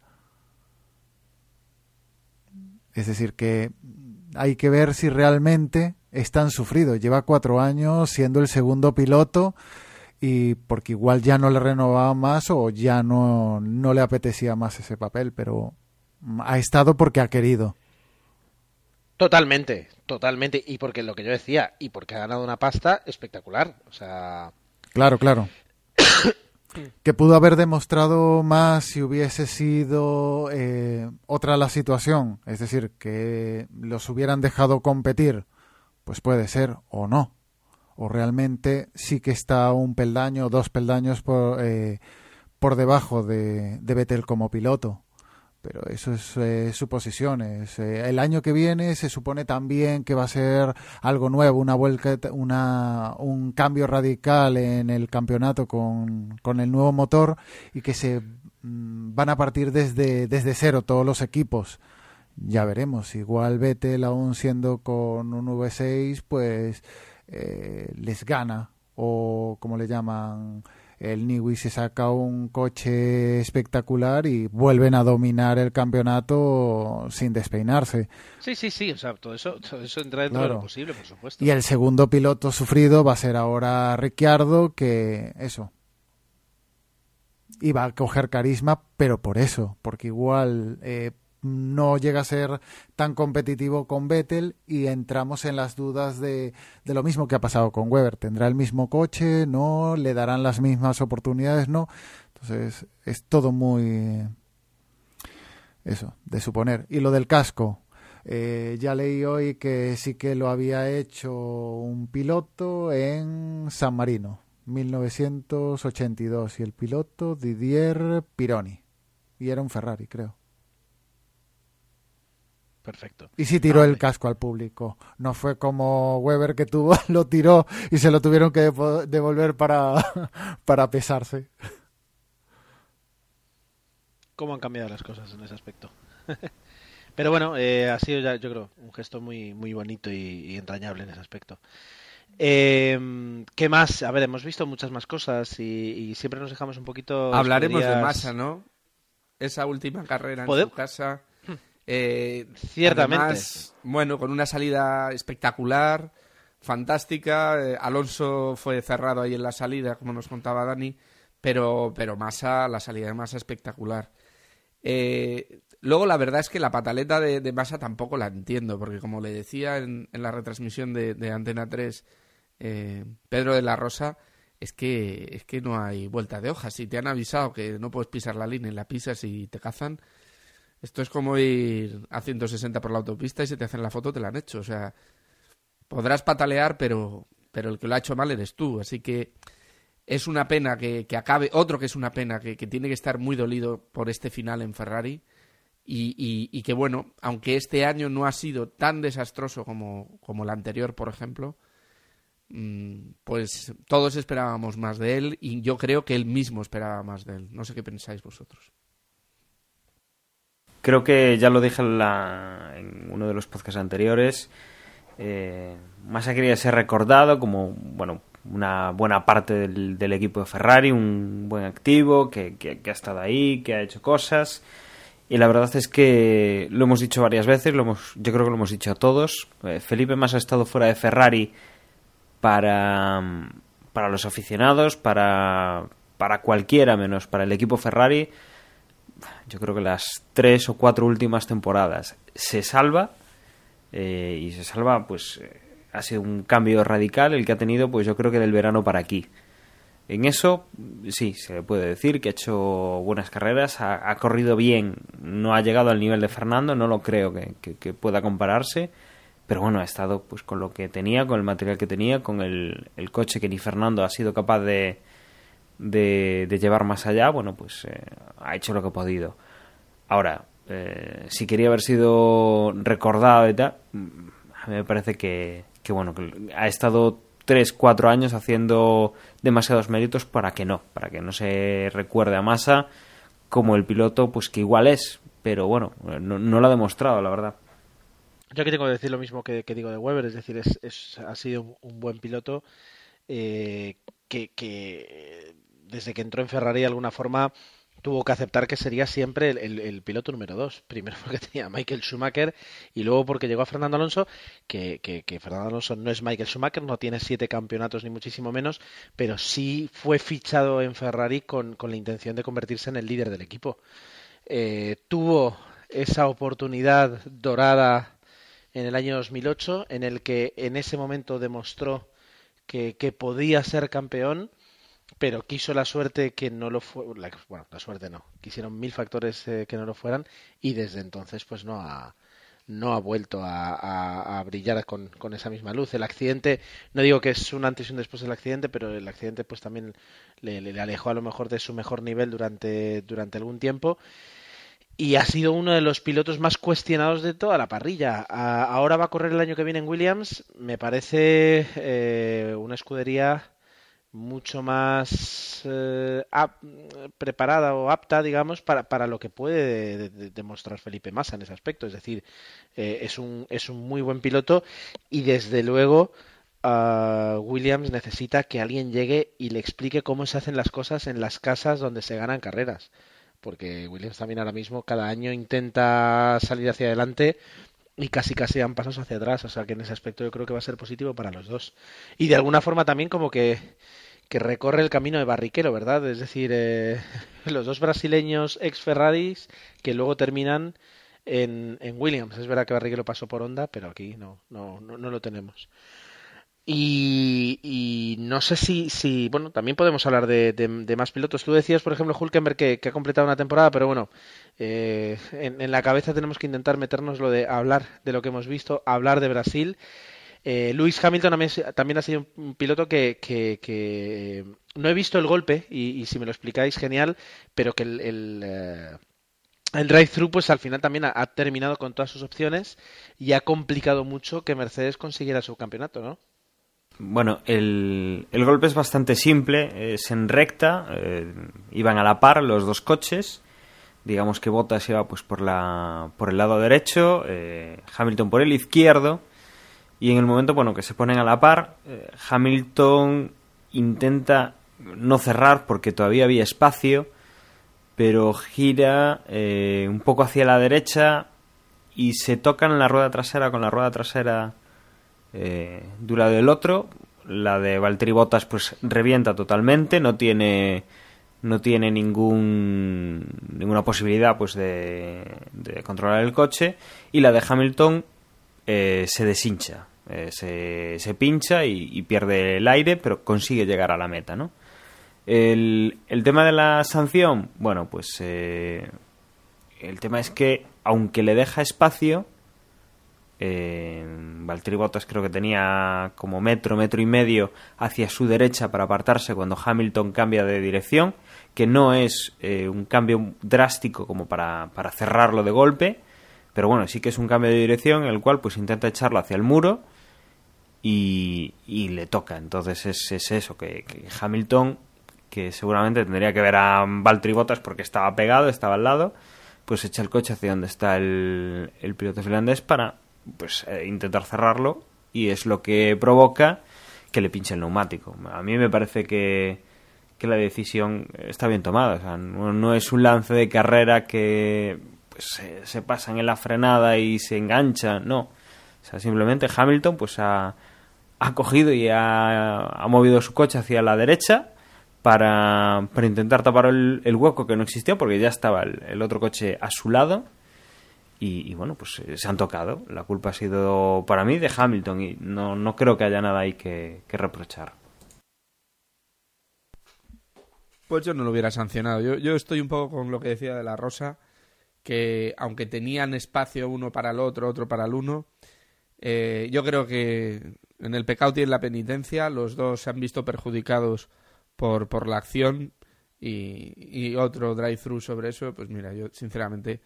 Es decir, que hay que ver si realmente es tan sufrido. Lleva cuatro años siendo el segundo piloto y porque igual ya no le renovaba más o ya no, no le apetecía más ese papel, pero ha estado porque ha querido. Totalmente, totalmente. Y porque lo que yo decía, y porque ha ganado una pasta espectacular. O sea. Claro, claro. Que pudo haber demostrado más si hubiese sido eh, otra la situación. Es decir, que los hubieran dejado competir pues puede ser o no. O realmente sí que está un peldaño, dos peldaños por, eh, por debajo de, de Vettel como piloto. Pero eso es eh, suposiciones. Eh, el año que viene se supone también que va a ser algo nuevo, una vuelta, una, un cambio radical en el campeonato con, con el nuevo motor y que se mm, van a partir desde, desde cero todos los equipos ya veremos. Igual Vettel, aún siendo con un V6, pues eh, les gana. O como le llaman, el Niwi se saca un coche espectacular y vuelven a dominar el campeonato sin despeinarse. Sí, sí, sí, o sea, todo eso, todo eso entra dentro de lo posible, por supuesto. Y el segundo piloto sufrido va a ser ahora Ricciardo, que eso, iba a coger carisma, pero por eso, porque igual eh, no llega a ser tan competitivo con Vettel y entramos en las dudas de, de, lo mismo que ha pasado con Weber. ¿Tendrá el mismo coche? ¿No? ¿Le darán las mismas oportunidades? ¿No? Entonces es todo muy... Eso, de suponer. Y lo del casco. Eh, ya leí hoy que sí que lo había hecho un piloto en San Marino, 1982, y el piloto Didier Pironi. Y era un Ferrari, creo. Perfecto. Y sí tiró el casco al público. No fue como Weber que tuvo, lo tiró y se lo tuvieron que devolver para, para pesarse. ¿Cómo han cambiado las cosas en ese aspecto? Pero bueno, eh, ha sido ya, yo creo, un gesto muy, muy bonito y, y entrañable en ese aspecto. Eh, ¿Qué más? A ver, hemos visto muchas más cosas y, y siempre nos dejamos un poquito. Hablaremos escuderías... de Massa, ¿no? Esa última carrera en ¿Poder? su casa. Eh, Ciertamente. además, bueno, con una salida espectacular, fantástica. Eh, Alonso fue cerrado ahí en la salida, como nos contaba Dani, pero, pero Massa, la salida de Massa espectacular. Eh, luego, la verdad es que la pataleta de, de, Massa tampoco la entiendo, porque como le decía en, en la retransmisión de, Antena 3, eh, Pedro de la Rosa, es que, es que no hay vuelta de hoja. Si te han avisado que no puedes pisar la línea y la pisas y te cazan, esto es como ir a 160 por la autopista y se te hacen la foto, te la han hecho. O sea, podrás patalear, pero, pero el que lo ha hecho mal eres tú. Así que es una pena que, que acabe, otro que es una pena, que, que, tiene que estar muy dolido por este final en Ferrari. Y, y, y, que bueno, aunque este año no ha sido tan desastroso como, como el anterior, por ejemplo, mmm, pues todos esperábamos más de él y yo creo que él mismo esperaba más de él. No sé qué pensáis vosotros. Creo que ya lo dije en, la, en uno de los podcasts anteriores. Eh, Massa quería ser recordado como, bueno, una buena parte del, del equipo de Ferrari, un buen activo, que, que, ha estado ahí, que ha hecho cosas. Y la verdad es que lo hemos dicho varias veces, lo hemos, yo creo que lo hemos dicho a todos. Eh, Felipe Massa ha estado fuera de Ferrari para, para los aficionados, para, para cualquiera menos para el equipo Ferrari yo creo que las tres o cuatro últimas temporadas se salva eh, y se salva pues eh, ha sido un cambio radical el que ha tenido pues yo creo que del verano para aquí. En eso sí se le puede decir que ha hecho buenas carreras ha, corrido bien no ha llegado al nivel de Fernando no lo creo que, pueda compararse pero bueno ha estado pues con lo que tenía con el material que tenía con el, el coche que ni Fernando ha sido capaz de de, llevar más allá, bueno, pues eh, ha hecho lo que ha podido. Ahora, eh, si quería haber sido recordado y tal, a mí me parece que, que bueno, que ha estado tres, cuatro años haciendo demasiados méritos para que no, para que no se recuerde a Massa como el piloto, pues que igual es, pero bueno, no, no lo ha demostrado, la verdad. Yo aquí tengo que decir lo mismo que, digo de Weber, es decir, es, es ha sido un buen piloto eh, que, que desde que entró en Ferrari de alguna forma tuvo que aceptar que sería siempre el, piloto número dos. Primero porque tenía a Michael Schumacher y luego porque llegó a Fernando Alonso, que, Fernando Alonso no es Michael Schumacher, no tiene siete campeonatos ni muchísimo menos, pero sí fue fichado en Ferrari con, con la intención de convertirse en el líder del equipo. Eh, tuvo esa oportunidad dorada en el año 2008 en el que en ese momento demostró que podía ser campeón pero quiso la suerte que no lo fue, bueno, la suerte no, quisieron mil factores eh, que no lo fueran y desde entonces pues no ha, no ha vuelto a, brillar con, con, esa misma luz. El accidente, no digo que es un antes y un después del accidente, pero el accidente pues también le, le, le alejó a lo mejor de su mejor nivel durante, durante algún tiempo y ha sido uno de los pilotos más cuestionados de toda la parrilla. Ahora va a correr el año que viene en Williams, me parece eh, una escudería mucho más eh, preparada o apta, digamos, para, para lo que puede de, de, demostrar Felipe Massa en ese aspecto. Es decir, eh, es, un, es un muy buen piloto y desde luego uh, Williams necesita que alguien llegue y le explique cómo se hacen las cosas en las casas donde se ganan carreras. Porque Williams también ahora mismo cada año intenta salir hacia adelante y casi casi dan pasos hacia atrás. O sea que en ese aspecto yo creo que va a ser positivo para los dos. Y de alguna forma también como que que recorre el camino de Barrichello, ¿verdad? Es decir, eh, los dos brasileños ex Ferraris que luego terminan en, en, Williams. Es verdad que Barrichello pasó por Honda, pero aquí no, no, no, no lo tenemos. Y, y, no sé si, si, bueno, también podemos hablar de, más pilotos. Tú decías, por ejemplo, Hulkenberg que, ha completado una temporada, pero bueno, eh, en, la cabeza tenemos que intentar meternos lo de hablar de lo que hemos visto, hablar de Brasil. Eh, Lewis Hamilton también, ha sido un piloto que, que, que, no he visto el golpe, y, y, si me lo explicáis, genial, pero que el, el eh, el drive-thru pues al final también ha, terminado con todas sus opciones y ha complicado mucho que Mercedes consiguiera su campeonato, ¿no? Bueno, el, el golpe es bastante simple, es en recta, eh, iban a la par los dos coches, digamos que Bottas iba pues por, la, por el lado derecho, eh, Hamilton por el izquierdo, y en el momento bueno que se ponen a la par, eh, Hamilton intenta no cerrar porque todavía había espacio, pero gira un poco hacia la derecha y se tocan la rueda trasera con la rueda trasera eh, lado del otro. La de Valtteri Bottas pues revienta totalmente, no tiene no tiene ningún ninguna posibilidad pues de, controlar el coche y la de Hamilton eh, se deshincha, eh, se, se, pincha y, y, pierde el aire, pero consigue llegar a la meta, ¿no? El, el tema de la sanción, bueno, pues eh, el tema es que aunque le deja espacio, eh, Valtteri Bottas creo que tenía como metro, metro y medio hacia su derecha para apartarse cuando Hamilton cambia de dirección, que no es eh, un cambio drástico como para, para, cerrarlo de golpe, pero bueno, sí que es un cambio de dirección en el cual pues intenta echarlo hacia el muro y, y le toca. Entonces es, es eso, que, Hamilton que seguramente tendría que ver a Valtteri Bottas porque estaba pegado, estaba al lado, pues echa el coche hacia donde está el, el piloto finlandés para pues eh, intentar cerrarlo y es lo que provoca que le pinche el neumático. A mí me parece que, que la decisión está bien tomada, o sea, no, no, es un lance de carrera que pues, se, se pasan en la frenada y se engancha, no. O sea, simplemente Hamilton pues ha, ha cogido y ha, ha movido su coche hacia la derecha para, para intentar tapar el, hueco que no existía porque ya estaba el otro coche a su lado y, y, bueno, pues se han tocado. La culpa ha sido para mí de Hamilton y no, no creo que haya nada ahí que, que, reprochar. Pues yo no lo hubiera sancionado. Yo, yo estoy un poco con lo que decía de la Rosa, que aunque tenían espacio uno para el otro, otro para el uno, eh, yo creo que en el pecado tiene la penitencia, los dos se han visto perjudicados por, por la acción y, y otro drive-thru sobre eso, pues mira, yo sinceramente eh,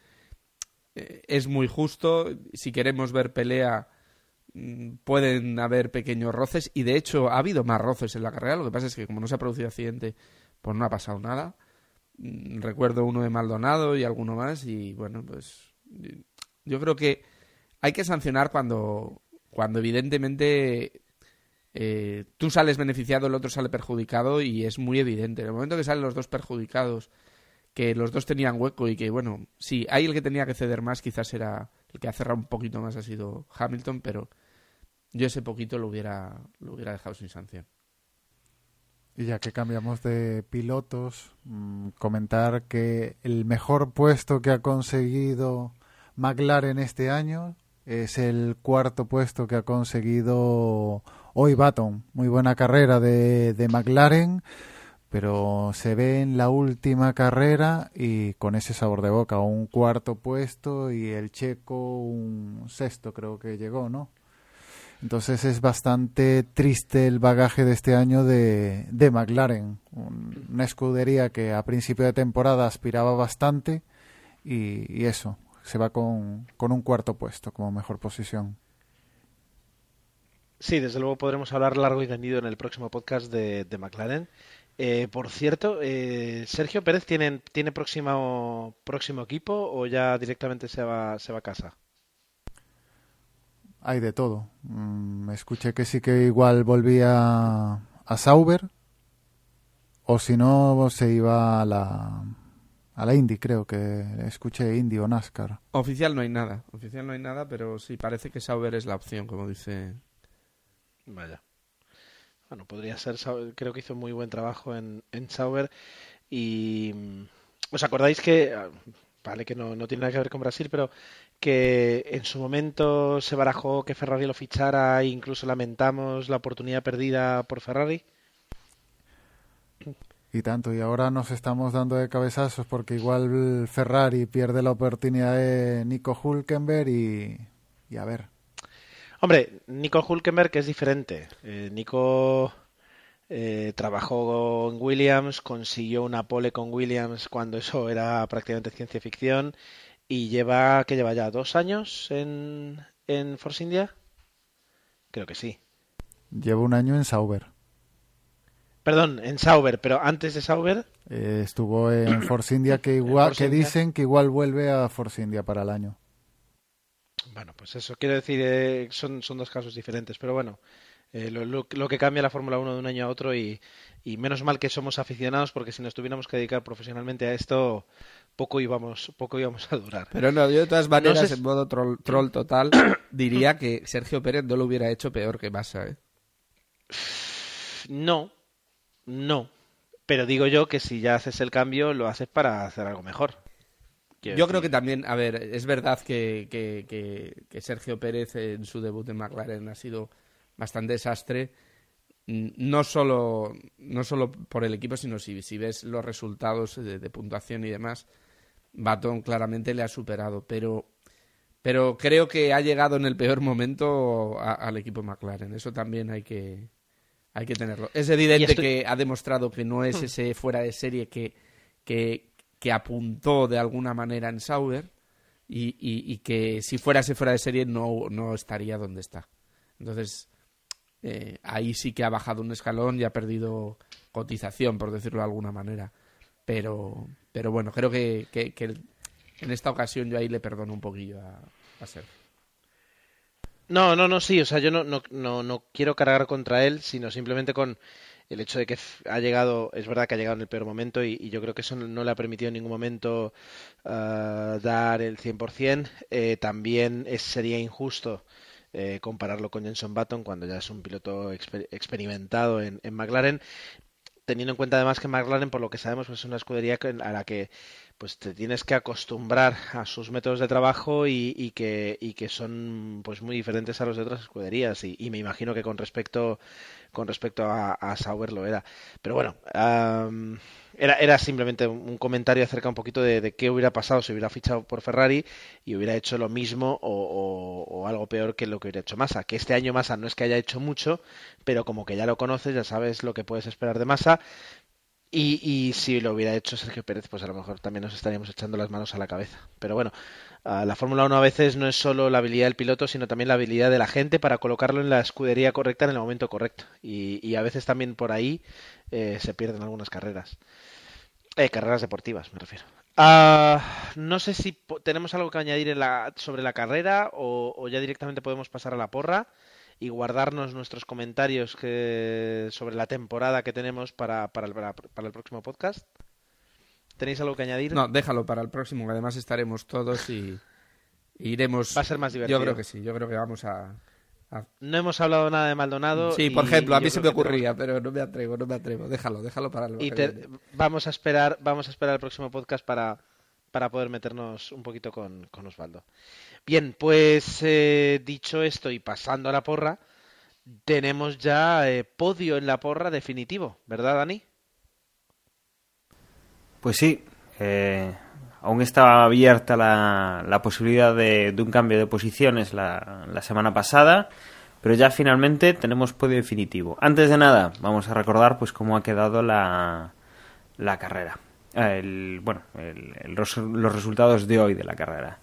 es muy justo. Si queremos ver pelea, mm, pueden haber pequeños roces y de hecho ha habido más roces en la carrera. Lo que pasa es que como no se ha producido accidente, pues no ha pasado nada. Mm, recuerdo uno de Maldonado y alguno más y bueno, pues yo creo que hay que sancionar cuando, cuando evidentemente eh, tú sales beneficiado, el otro sale perjudicado y es muy evidente. En el momento que salen los dos perjudicados, que los dos tenían hueco y que, bueno, sí, hay el que tenía que ceder más, quizás era el que ha cerrado un poquito más ha sido Hamilton, pero yo ese poquito lo hubiera, lo hubiera dejado sin sanción. Y ya que cambiamos de pilotos, mmm, comentar que el mejor puesto que ha conseguido McLaren este año es el cuarto puesto que ha conseguido hoy Baton. Muy buena carrera de, de, McLaren, pero se ve en la última carrera y con ese sabor de boca, un cuarto puesto y el checo un sexto creo que llegó, ¿no? Entonces es bastante triste el bagaje de este año de, de McLaren, una escudería que a principio de temporada aspiraba bastante y, y eso, se va con, con un cuarto puesto como mejor posición. Sí, desde luego podremos hablar largo y tendido en el próximo podcast de, de McLaren. Eh, por cierto, eh, Sergio Pérez tiene, tiene próximo, próximo equipo o ya directamente se va, se va a casa. Hay de todo. Mm, escuché que sí que igual volvía a Sauber o si no se iba a la a la Indy, creo que escuché Indy o NASCAR. Oficial no hay nada, oficial no hay nada, pero sí parece que Sauber es la opción, como dice Vaya. Bueno, podría ser, creo que hizo muy buen trabajo en, en Sauber. Y os acordáis que, ah, vale, que no, no tiene nada que ver con Brasil, pero que en su momento se barajó que Ferrari lo fichara e incluso lamentamos la oportunidad perdida por Ferrari. Y tanto, y ahora nos estamos dando de cabezazos porque igual Ferrari pierde la oportunidad de Nico Hulkenberg y, y a ver. Hombre, Nico Hulkenberg es diferente. Eh, Nico eh, trabajó en Williams, consiguió una pole con Williams cuando eso era prácticamente ciencia ficción y lleva, que lleva ya dos años en, en Force India. Creo que sí. Lleva un año en Sauber. Perdón, en Sauber, pero antes de Sauber. Eh, estuvo en Force India que igual, que dicen que igual vuelve a Force India para el año. Bueno, pues eso quiero decir, eh, son, son dos casos diferentes, pero bueno, eh, lo, lo, que cambia la Fórmula 1 de un año a otro y, y, menos mal que somos aficionados porque si nos tuviéramos que dedicar profesionalmente a esto, poco íbamos, poco íbamos a durar. Pero no, yo de todas maneras, no sé... en modo troll, troll, total, diría que Sergio Pérez no lo hubiera hecho peor que Massa. ¿eh? No, no. Pero digo yo que si ya haces el cambio, lo haces para hacer algo mejor. Quiero Yo decir. creo que también, a ver, es verdad que, que, que, que, Sergio Pérez en su debut en McLaren ha sido bastante desastre, no solo, no solo por el equipo, sino si, si ves los resultados de, de, puntuación y demás, Baton claramente le ha superado, pero, pero creo que ha llegado en el peor momento a, al equipo McLaren, eso también hay que, hay que tenerlo. Es evidente estoy... que ha demostrado que no es ese fuera de serie que, que, que apuntó de alguna manera en Sauber y, y, que si fuera ese fuera de serie no, no estaría donde está. Entonces, eh, ahí sí que ha bajado un escalón y ha perdido cotización, por decirlo de alguna manera. Pero, pero bueno, creo que, que, que en esta ocasión yo ahí le perdono un poquillo a, a Sergio. No, no, no, sí, o sea, yo no, no, no, no quiero cargar contra él, sino simplemente con el hecho de que ha llegado, es verdad que ha llegado en el peor momento y, yo creo que eso no, le ha permitido en ningún momento uh, dar el 100%. Eh, también sería injusto eh, compararlo con Jenson Button cuando ya es un piloto exper experimentado en, en, McLaren, teniendo en cuenta además que McLaren, por lo que sabemos, pues es una escudería a la que pues te tienes que acostumbrar a sus métodos de trabajo y, que, y que son pues muy diferentes a los de otras escuderías y, me imagino que con respecto con respecto a, a Sauber lo era pero bueno um, era, era simplemente un comentario acerca un poquito de, de, qué hubiera pasado si hubiera fichado por Ferrari y hubiera hecho lo mismo o, o, o, algo peor que lo que hubiera hecho Massa. Que este año Massa no es que haya hecho mucho, pero como que ya lo conoces, ya sabes lo que puedes esperar de Massa. Y, y, si lo hubiera hecho Sergio Pérez, pues a lo mejor también nos estaríamos echando las manos a la cabeza. Pero bueno, la Fórmula 1 a veces no es solo la habilidad del piloto, sino también la habilidad de la gente para colocarlo en la escudería correcta en el momento correcto. Y, y a veces también por ahí eh, se pierden algunas carreras. Eh, carreras deportivas, me refiero. Uh, no sé si tenemos algo que añadir la, sobre la carrera o, o ya directamente podemos pasar a la porra y guardarnos nuestros comentarios que, sobre la temporada que tenemos para, para, el, para, el próximo podcast. ¿Tenéis algo que añadir? No, déjalo para el próximo, que además estaremos todos y, y iremos. Va a ser más divertido. Yo creo que sí, yo creo que vamos a. a... No hemos hablado nada de Maldonado. Sí, por ejemplo, a mí se me ocurría, tenemos... pero no me atrevo, no me atrevo. Déjalo, déjalo para el y te... vamos a esperar, vamos a esperar el próximo podcast para, para poder meternos un poquito con, con Osvaldo. Bien, pues eh, dicho esto y pasando a la porra, tenemos ya eh, podio en la porra definitivo, ¿verdad, Dani? Pues sí, eh, aún estaba abierta la, la posibilidad de, de, un cambio de posiciones la, la, semana pasada, pero ya finalmente tenemos podio definitivo. Antes de nada, vamos a recordar pues cómo ha quedado la, la carrera. El, bueno, el, los resultados de hoy de la carrera.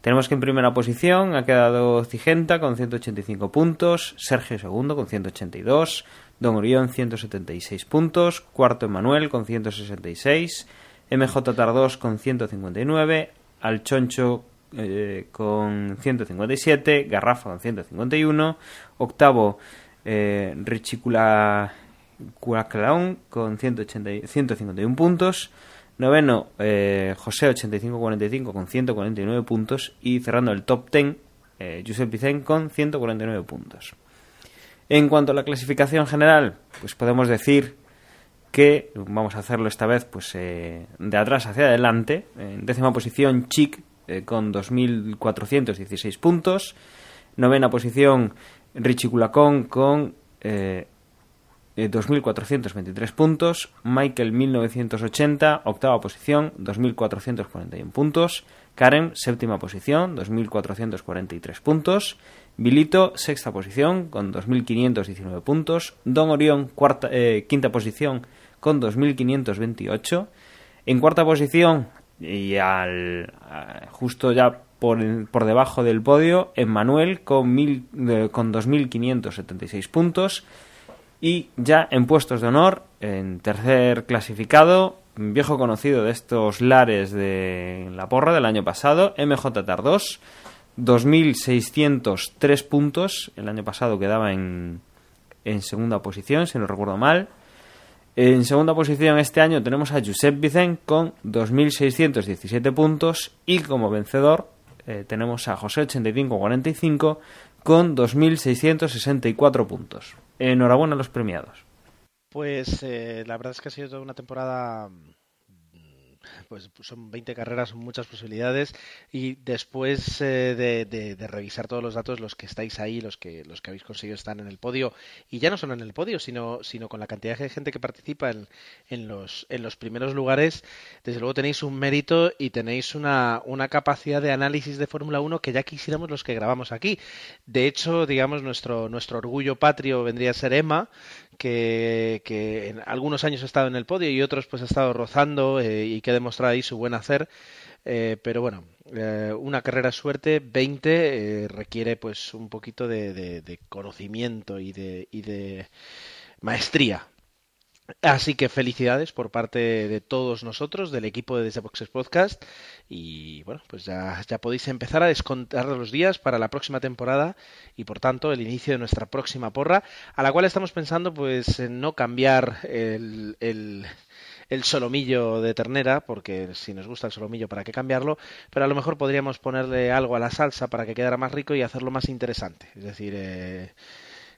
Tenemos que en primera posición ha quedado Cigenta con 185 puntos, Sergio segundo con 182, Don Orión 176 puntos, cuarto Emanuel con 166, MJ Tardós con 159, Alchoncho eh, con 157, Garrafa con 151, octavo eh, Richicula Cuaclaón con 180, 151 puntos, Noveno, eh, José 85-45 con 149 puntos. Y cerrando el top 10, eh, Josep Vicen con 149 puntos. En cuanto a la clasificación general, pues podemos decir que vamos a hacerlo esta vez pues eh, de atrás hacia adelante. En décima posición, Chic eh, con 2.416 puntos. Novena posición, Richie Culacón con 2.423 puntos. Michael 1980, octava posición, 2.441 puntos. Karen, séptima posición, 2.443 puntos. Vilito, sexta posición, con 2.519 puntos. Don Orión, cuarta, eh, quinta posición, con 2.528. En cuarta posición, y al, justo ya por, por, debajo del podio, Emmanuel con, mil, eh, con 2.576 puntos. Y ya en puestos de honor, en tercer clasificado, viejo conocido de estos lares de la porra del año pasado, MJ Tardos, 2.603 puntos. El año pasado quedaba en, en segunda posición, si no recuerdo mal. En segunda posición este año tenemos a Josep Vicent con 2.617 puntos y como vencedor eh, tenemos a José 8545 con 2.664 puntos. Enhorabuena a los premiados. Pues eh, la verdad es que ha sido toda una temporada pues son 20 carreras, son muchas posibilidades y después eh, de, revisar todos los datos, los que estáis ahí, los que los que habéis conseguido estar en el podio y ya no solo en el podio, sino sino con la cantidad de gente que participa en, en los en los primeros lugares, desde luego tenéis un mérito y tenéis una, una capacidad de análisis de Fórmula 1 que ya quisiéramos los que grabamos aquí. De hecho, digamos nuestro nuestro orgullo patrio vendría a ser Emma, que, en algunos años ha estado en el podio y otros pues ha estado rozando eh, y que ha demostrado ahí su buen hacer. Eh, pero bueno, eh, una carrera suerte, 20, requiere pues un poquito de, conocimiento y de maestría Así que felicidades por parte de todos nosotros, del equipo de Desde Boxes Podcast. Y bueno, pues ya, ya podéis empezar a descontar los días para la próxima temporada y por tanto el inicio de nuestra próxima porra, a la cual estamos pensando pues en no cambiar el, el, el solomillo de ternera, porque si nos gusta el solomillo, ¿para qué cambiarlo? Pero a lo mejor podríamos ponerle algo a la salsa para que quedara más rico y hacerlo más interesante. Es decir, eh,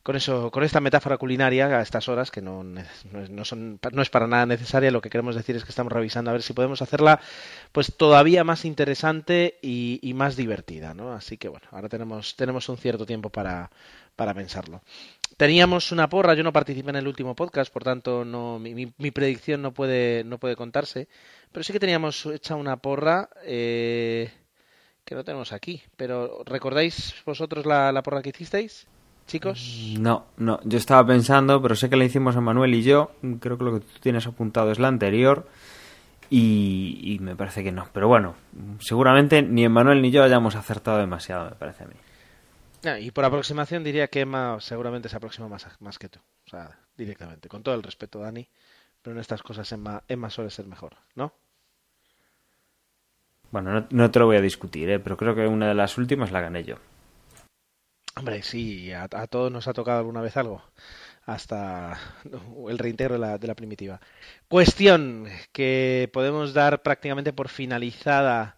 con eso, con esta metáfora culinaria a estas horas que no, no, son, no es para nada necesaria, lo que queremos decir es que estamos revisando a ver si podemos hacerla pues todavía más interesante y, más divertida, ¿no? Así que bueno, ahora tenemos, tenemos un cierto tiempo para, para pensarlo. Teníamos una porra, yo no participé en el último podcast, por tanto no, mi, mi, predicción no puede, no puede contarse, pero sí que teníamos hecha una porra eh, que no tenemos aquí. Pero ¿recordáis vosotros la, la porra que hicisteis? Chicos? No, no, yo estaba pensando, pero sé que la hicimos a Manuel y yo. Creo que lo que tú tienes apuntado es la anterior. Y, me parece que no. Pero bueno, seguramente ni Manuel ni yo hayamos acertado demasiado, me parece a mí. Ah, y por aproximación diría que Emma seguramente se aproxima más, más que tú. O sea, directamente. Con todo el respeto, Dani. Pero en estas cosas Emma, Emma suele ser mejor, ¿no? Bueno, no, no te lo voy a discutir, ¿eh? pero creo que una de las últimas la gané yo. Hombre, sí, a, todos nos ha tocado alguna vez algo, hasta el reintegro de la, de la, primitiva. Cuestión que podemos dar prácticamente por finalizada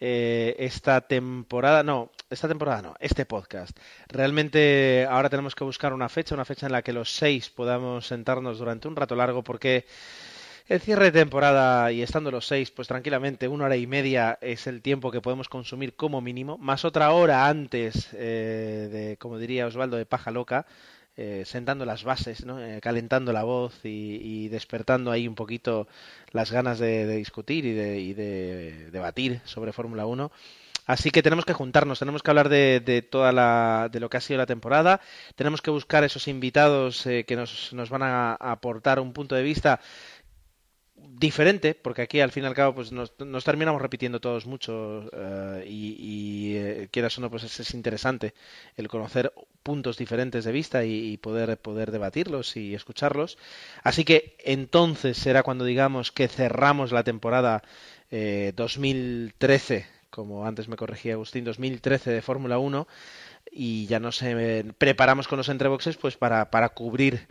eh, esta temporada, no, esta temporada no, este podcast. Realmente ahora tenemos que buscar una fecha, una fecha en la que los seis podamos sentarnos durante un rato largo porque el cierre de temporada y estando los seis, pues tranquilamente una hora y media es el tiempo que podemos consumir como mínimo, más otra hora antes eh, de, como diría Osvaldo, de paja loca, eh, sentando las bases, ¿no? Eh, calentando la voz y, despertando ahí un poquito las ganas de, discutir y de, de debatir sobre Fórmula 1. Así que tenemos que juntarnos, tenemos que hablar de, de, toda la, de lo que ha sido la temporada, tenemos que buscar esos invitados que nos, nos, van a aportar un punto de vista diferente, porque aquí al fin y al cabo pues nos, terminamos repitiendo todos mucho eh, y, eh, quieras o no pues es, interesante el conocer puntos diferentes de vista y, poder poder debatirlos y escucharlos. Así que entonces será cuando digamos que cerramos la temporada 2013, eh, como antes me corregía Agustín, 2013 de Fórmula 1 y ya nos preparamos con los entreboxes pues para, para cubrir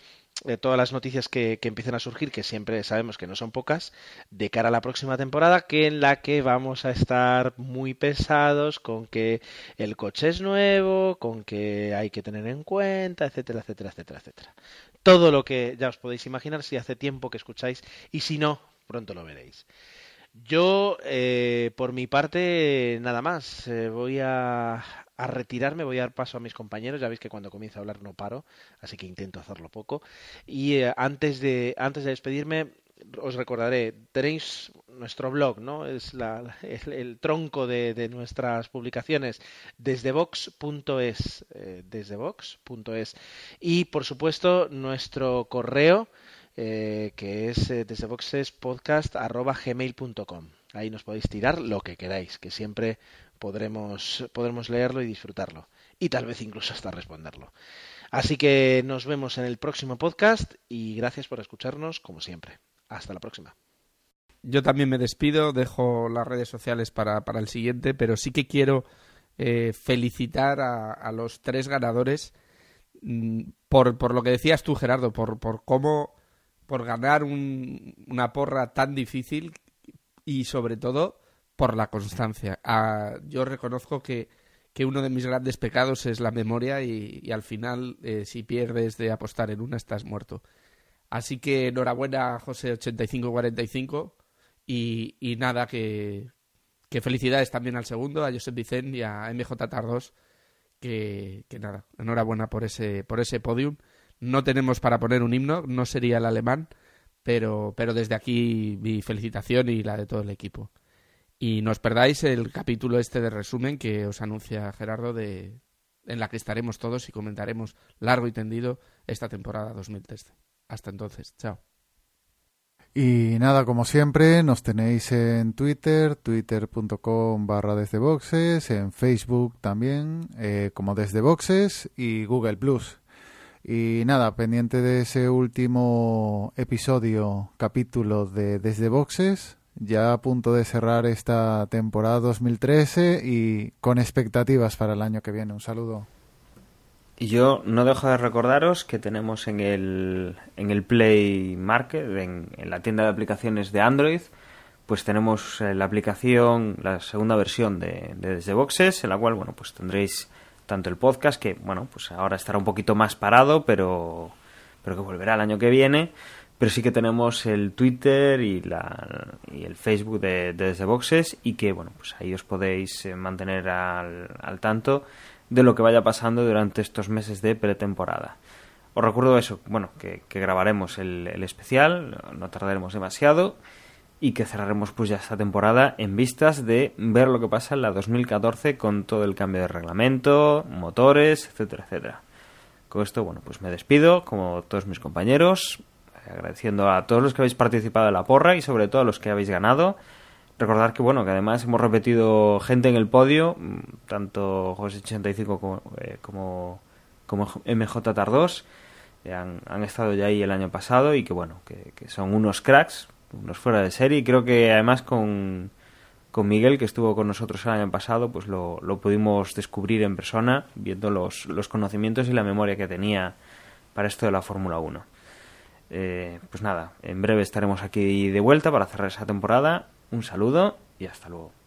eh, todas las noticias que, que, empiecen a surgir, que siempre sabemos que no son pocas, de cara a la próxima temporada, que en la que vamos a estar muy pesados con que el coche es nuevo, con que hay que tener en cuenta, etcétera, etcétera, etcétera, etcétera. Todo lo que ya os podéis imaginar si hace tiempo que escucháis y si no, pronto lo veréis. Yo, eh, por mi parte, nada más. Eh, voy a, a retirarme, voy a dar paso a mis compañeros. Ya veis que cuando comienzo a hablar no paro, así que intento hacerlo poco. Y eh, antes, de, antes de despedirme, os recordaré, tenéis nuestro blog, ¿no? Es la, el, tronco de, de, nuestras publicaciones desde vox.es, eh, desde vox.es. Y por supuesto, nuestro correo, eh, que es eh, desde voxespodcast.gmail.com. Ahí nos podéis tirar lo que queráis, que siempre podremos, podremos leerlo y disfrutarlo. Y tal vez incluso hasta responderlo. Así que nos vemos en el próximo podcast y gracias por escucharnos como siempre. Hasta la próxima. Yo también me despido, dejo las redes sociales para, para el siguiente, pero sí que quiero eh, felicitar a, a, los tres ganadores mmm, por, por, lo que decías tú, Gerardo, por, por cómo, por ganar un, una porra tan difícil y sobre todo por la constancia. Ah, yo reconozco que, que, uno de mis grandes pecados es la memoria y, al final, eh, si pierdes de apostar en una, estás muerto. Así que enhorabuena, José8545. Y, y nada, que, que, felicidades también al segundo, a Josep Vicent y a MJ Tardos. Que, que nada, enhorabuena por ese, por ese podium. No tenemos para poner un himno, no sería el alemán, pero, pero desde aquí mi felicitación y la de todo el equipo. Y no os perdáis el capítulo este de resumen que os anuncia Gerardo de, en la que estaremos todos y comentaremos largo y tendido esta temporada 2013. Hasta entonces, chao. Y nada, como siempre, nos tenéis en Twitter, twitter.com barra desde boxes, en Facebook también, eh, como desde boxes y Google Plus. Y nada, pendiente de ese último episodio, capítulo de Desde Boxes, ya a punto de cerrar esta temporada 2013 y con expectativas para el año que viene. Un saludo. Y yo no dejo de recordaros que tenemos en el, en el Play Market, en, en la tienda de aplicaciones de Android, pues tenemos eh, la aplicación, la segunda versión de, de Desde Boxes, en la cual, bueno, pues tendréis tanto el podcast, que, bueno, pues ahora estará un poquito más parado, pero, pero que volverá el año que viene, pero sí que tenemos el Twitter y, la, y el Facebook de, de, Desde Boxes y que, bueno, pues ahí os podéis eh, mantener al, al tanto de lo que vaya pasando durante estos meses de pretemporada. Os recuerdo eso, bueno, que, que grabaremos el, el, especial, no tardaremos demasiado y que cerraremos pues ya esta temporada en vistas de ver lo que pasa en la 2014 con todo el cambio de reglamento, motores, etcétera, etcétera. Con esto, bueno, pues me despido, como todos mis compañeros, agradeciendo a todos los que habéis participado en la porra y sobre todo a los que habéis ganado. Recordar que bueno, que además hemos repetido gente en el podio, tanto José 85 como, eh, como, como MJ Tardos, eh, han, han, estado ya ahí el año pasado y que bueno, que, son unos cracks, unos fuera de serie. Y creo que además con, con Miguel, que estuvo con nosotros el año pasado, pues lo, lo pudimos descubrir en persona, viendo los, los, conocimientos y la memoria que tenía para esto de la Fórmula 1. Eh, pues nada, en breve estaremos aquí de vuelta para cerrar esa temporada un saludo y hasta luego.